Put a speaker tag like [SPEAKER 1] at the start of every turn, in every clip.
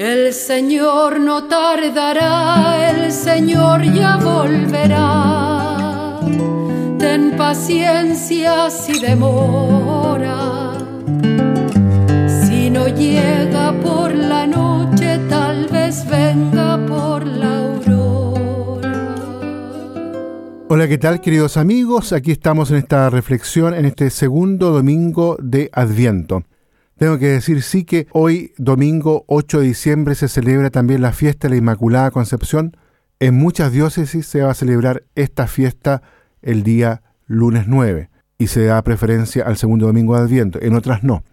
[SPEAKER 1] El Señor no tardará, el Señor ya volverá. Ten paciencia si demora. Si no llega por la noche, tal vez venga por la aurora.
[SPEAKER 2] Hola, ¿qué tal queridos amigos? Aquí estamos en esta reflexión en este segundo domingo de Adviento. Tengo que decir sí que hoy, domingo 8 de diciembre, se celebra también la fiesta de la Inmaculada Concepción. En muchas diócesis se va a celebrar esta fiesta el día lunes 9 y se da preferencia al segundo domingo de Adviento, en otras no.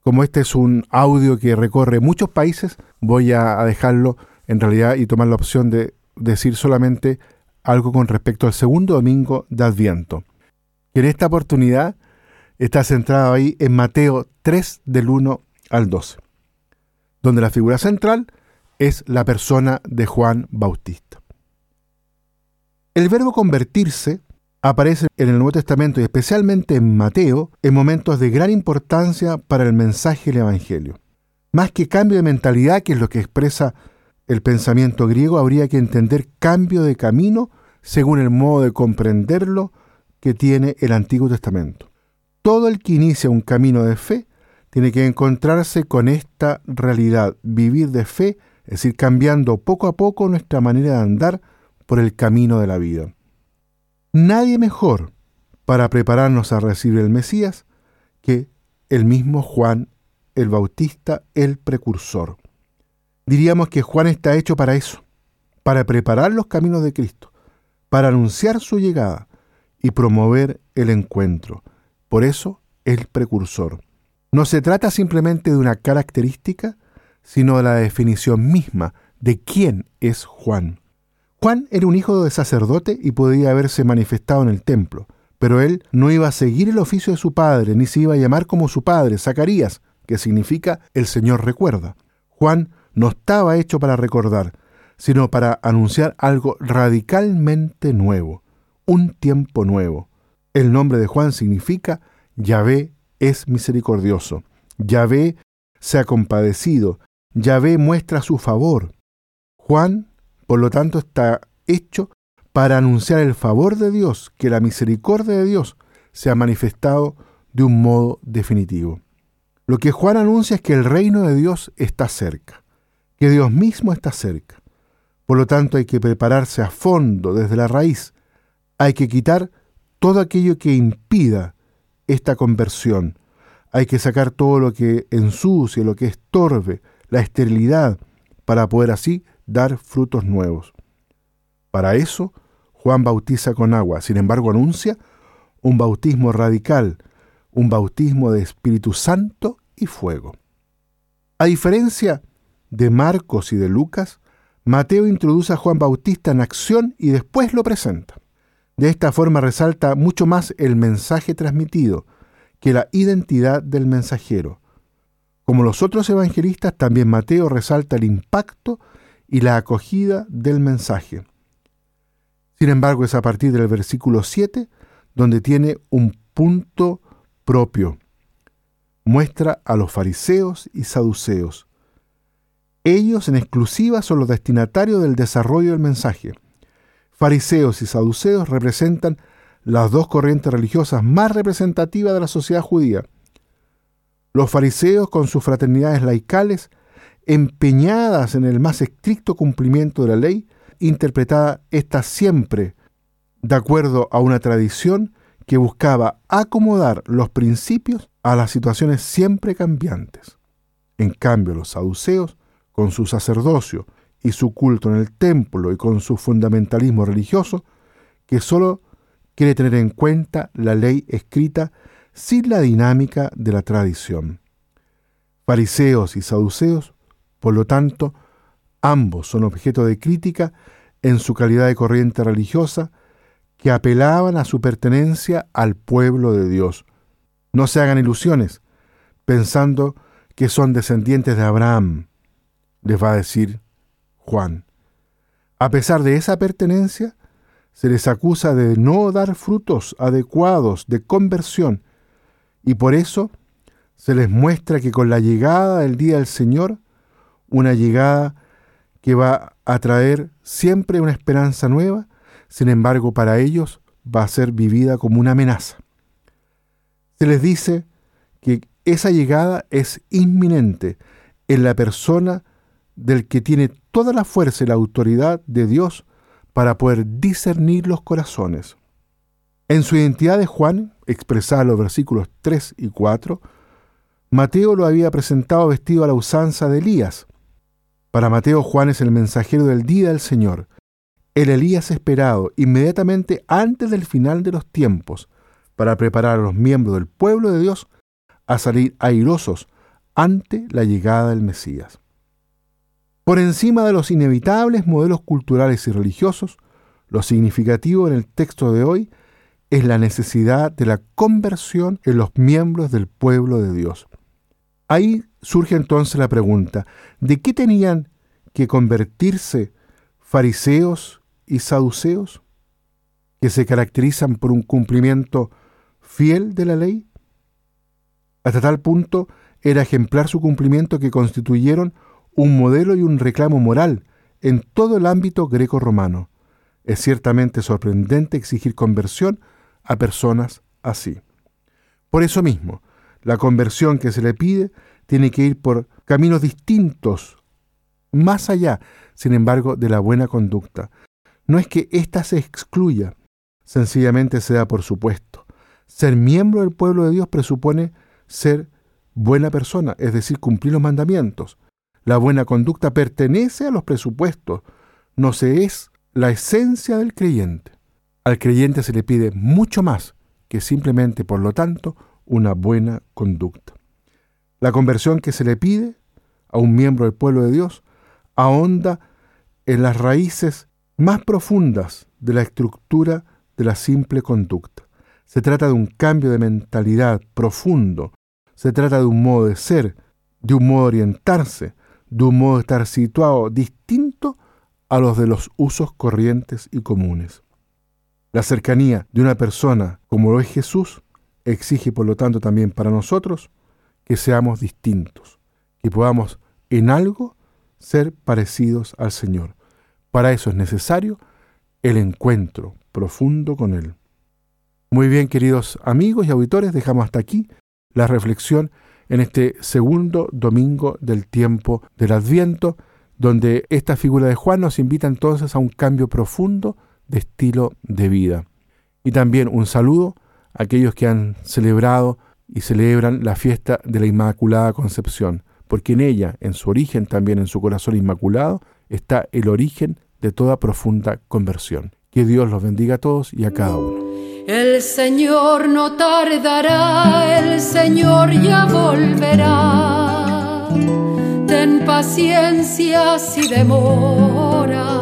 [SPEAKER 2] Como este es un audio que recorre muchos países, voy a dejarlo en realidad y tomar la opción de decir solamente algo con respecto al segundo domingo de Adviento. En esta oportunidad está centrado ahí en Mateo 3 del 1 al 12, donde la figura central es la persona de Juan Bautista. El verbo convertirse aparece en el Nuevo Testamento y especialmente en Mateo en momentos de gran importancia para el mensaje del Evangelio. Más que cambio de mentalidad, que es lo que expresa el pensamiento griego, habría que entender cambio de camino según el modo de comprenderlo que tiene el Antiguo Testamento todo el que inicia un camino de fe tiene que encontrarse con esta realidad, vivir de fe, es decir, cambiando poco a poco nuestra manera de andar por el camino de la vida. Nadie mejor para prepararnos a recibir el Mesías que el mismo Juan el Bautista, el precursor. Diríamos que Juan está hecho para eso, para preparar los caminos de Cristo, para anunciar su llegada y promover el encuentro por eso, el precursor. No se trata simplemente de una característica, sino de la definición misma de quién es Juan. Juan era un hijo de sacerdote y podía haberse manifestado en el templo, pero él no iba a seguir el oficio de su padre, ni se iba a llamar como su padre, Zacarías, que significa el Señor recuerda. Juan no estaba hecho para recordar, sino para anunciar algo radicalmente nuevo, un tiempo nuevo. El nombre de Juan significa Yahvé es misericordioso. Yahvé se ha compadecido. Yahvé muestra su favor. Juan, por lo tanto, está hecho para anunciar el favor de Dios, que la misericordia de Dios se ha manifestado de un modo definitivo. Lo que Juan anuncia es que el reino de Dios está cerca, que Dios mismo está cerca. Por lo tanto, hay que prepararse a fondo desde la raíz. Hay que quitar todo aquello que impida esta conversión. Hay que sacar todo lo que ensucie, lo que estorbe, la esterilidad, para poder así dar frutos nuevos. Para eso, Juan bautiza con agua, sin embargo anuncia un bautismo radical, un bautismo de Espíritu Santo y fuego. A diferencia de Marcos y de Lucas, Mateo introduce a Juan Bautista en acción y después lo presenta. De esta forma resalta mucho más el mensaje transmitido que la identidad del mensajero. Como los otros evangelistas, también Mateo resalta el impacto y la acogida del mensaje. Sin embargo, es a partir del versículo 7 donde tiene un punto propio. Muestra a los fariseos y saduceos. Ellos en exclusiva son los destinatarios del desarrollo del mensaje fariseos y saduceos representan las dos corrientes religiosas más representativas de la sociedad judía. Los fariseos, con sus fraternidades laicales, empeñadas en el más estricto cumplimiento de la ley, interpretada esta siempre de acuerdo a una tradición que buscaba acomodar los principios a las situaciones siempre cambiantes. En cambio, los saduceos, con su sacerdocio y su culto en el templo y con su fundamentalismo religioso, que solo quiere tener en cuenta la ley escrita sin la dinámica de la tradición. Fariseos y saduceos, por lo tanto, ambos son objeto de crítica en su calidad de corriente religiosa que apelaban a su pertenencia al pueblo de Dios. No se hagan ilusiones, pensando que son descendientes de Abraham, les va a decir Juan. A pesar de esa pertenencia, se les acusa de no dar frutos adecuados de conversión y por eso se les muestra que con la llegada del día del Señor, una llegada que va a traer siempre una esperanza nueva, sin embargo para ellos va a ser vivida como una amenaza. Se les dice que esa llegada es inminente en la persona del que tiene toda la fuerza y la autoridad de Dios para poder discernir los corazones. En su identidad de Juan, expresada en los versículos 3 y 4, Mateo lo había presentado vestido a la usanza de Elías. Para Mateo, Juan es el mensajero del día del Señor, el Elías esperado inmediatamente antes del final de los tiempos, para preparar a los miembros del pueblo de Dios a salir airosos ante la llegada del Mesías. Por encima de los inevitables modelos culturales y religiosos, lo significativo en el texto de hoy es la necesidad de la conversión en los miembros del pueblo de Dios. Ahí surge entonces la pregunta, ¿de qué tenían que convertirse fariseos y saduceos, que se caracterizan por un cumplimiento fiel de la ley? Hasta tal punto era ejemplar su cumplimiento que constituyeron un modelo y un reclamo moral en todo el ámbito greco-romano. Es ciertamente sorprendente exigir conversión a personas así. Por eso mismo, la conversión que se le pide tiene que ir por caminos distintos, más allá, sin embargo, de la buena conducta. No es que ésta se excluya, sencillamente se da por supuesto. Ser miembro del pueblo de Dios presupone ser buena persona, es decir, cumplir los mandamientos. La buena conducta pertenece a los presupuestos, no se es la esencia del creyente. Al creyente se le pide mucho más que simplemente, por lo tanto, una buena conducta. La conversión que se le pide a un miembro del pueblo de Dios ahonda en las raíces más profundas de la estructura de la simple conducta. Se trata de un cambio de mentalidad profundo, se trata de un modo de ser, de un modo de orientarse, de un modo de estar situado distinto a los de los usos corrientes y comunes. La cercanía de una persona como lo es Jesús exige por lo tanto también para nosotros que seamos distintos, que podamos en algo ser parecidos al Señor. Para eso es necesario el encuentro profundo con Él. Muy bien, queridos amigos y auditores, dejamos hasta aquí la reflexión en este segundo domingo del tiempo del Adviento, donde esta figura de Juan nos invita entonces a un cambio profundo de estilo de vida. Y también un saludo a aquellos que han celebrado y celebran la fiesta de la Inmaculada Concepción, porque en ella, en su origen, también en su corazón inmaculado, está el origen de toda profunda conversión. Que Dios los bendiga a todos y a cada uno.
[SPEAKER 1] El Señor no tardará, el Señor ya volverá. Ten paciencia si demora,